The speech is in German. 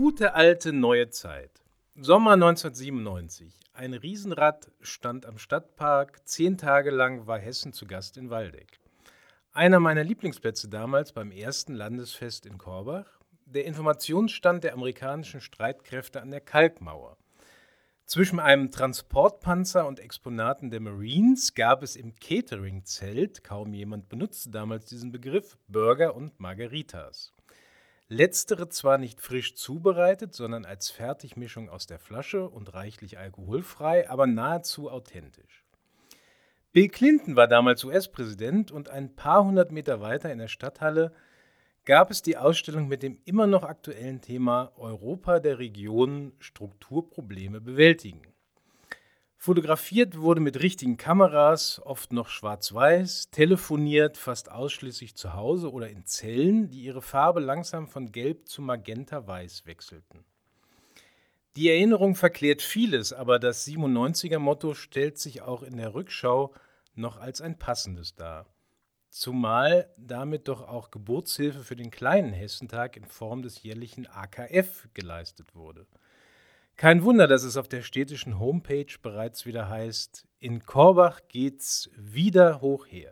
gute alte neue Zeit. Sommer 1997. Ein Riesenrad stand am Stadtpark. Zehn Tage lang war Hessen zu Gast in Waldeck. Einer meiner Lieblingsplätze damals beim ersten Landesfest in Korbach. Der Informationsstand der amerikanischen Streitkräfte an der Kalkmauer. Zwischen einem Transportpanzer und Exponaten der Marines gab es im Catering-Zelt, kaum jemand benutzte damals diesen Begriff, Burger und Margaritas. Letztere zwar nicht frisch zubereitet, sondern als Fertigmischung aus der Flasche und reichlich alkoholfrei, aber nahezu authentisch. Bill Clinton war damals US-Präsident und ein paar hundert Meter weiter in der Stadthalle gab es die Ausstellung mit dem immer noch aktuellen Thema Europa der Regionen Strukturprobleme bewältigen. Fotografiert wurde mit richtigen Kameras, oft noch schwarz-weiß, telefoniert fast ausschließlich zu Hause oder in Zellen, die ihre Farbe langsam von gelb zu magenta-weiß wechselten. Die Erinnerung verklärt vieles, aber das 97er-Motto stellt sich auch in der Rückschau noch als ein passendes dar. Zumal damit doch auch Geburtshilfe für den kleinen Hessentag in Form des jährlichen AKF geleistet wurde. Kein Wunder, dass es auf der städtischen Homepage bereits wieder heißt, in Korbach geht's wieder hoch her.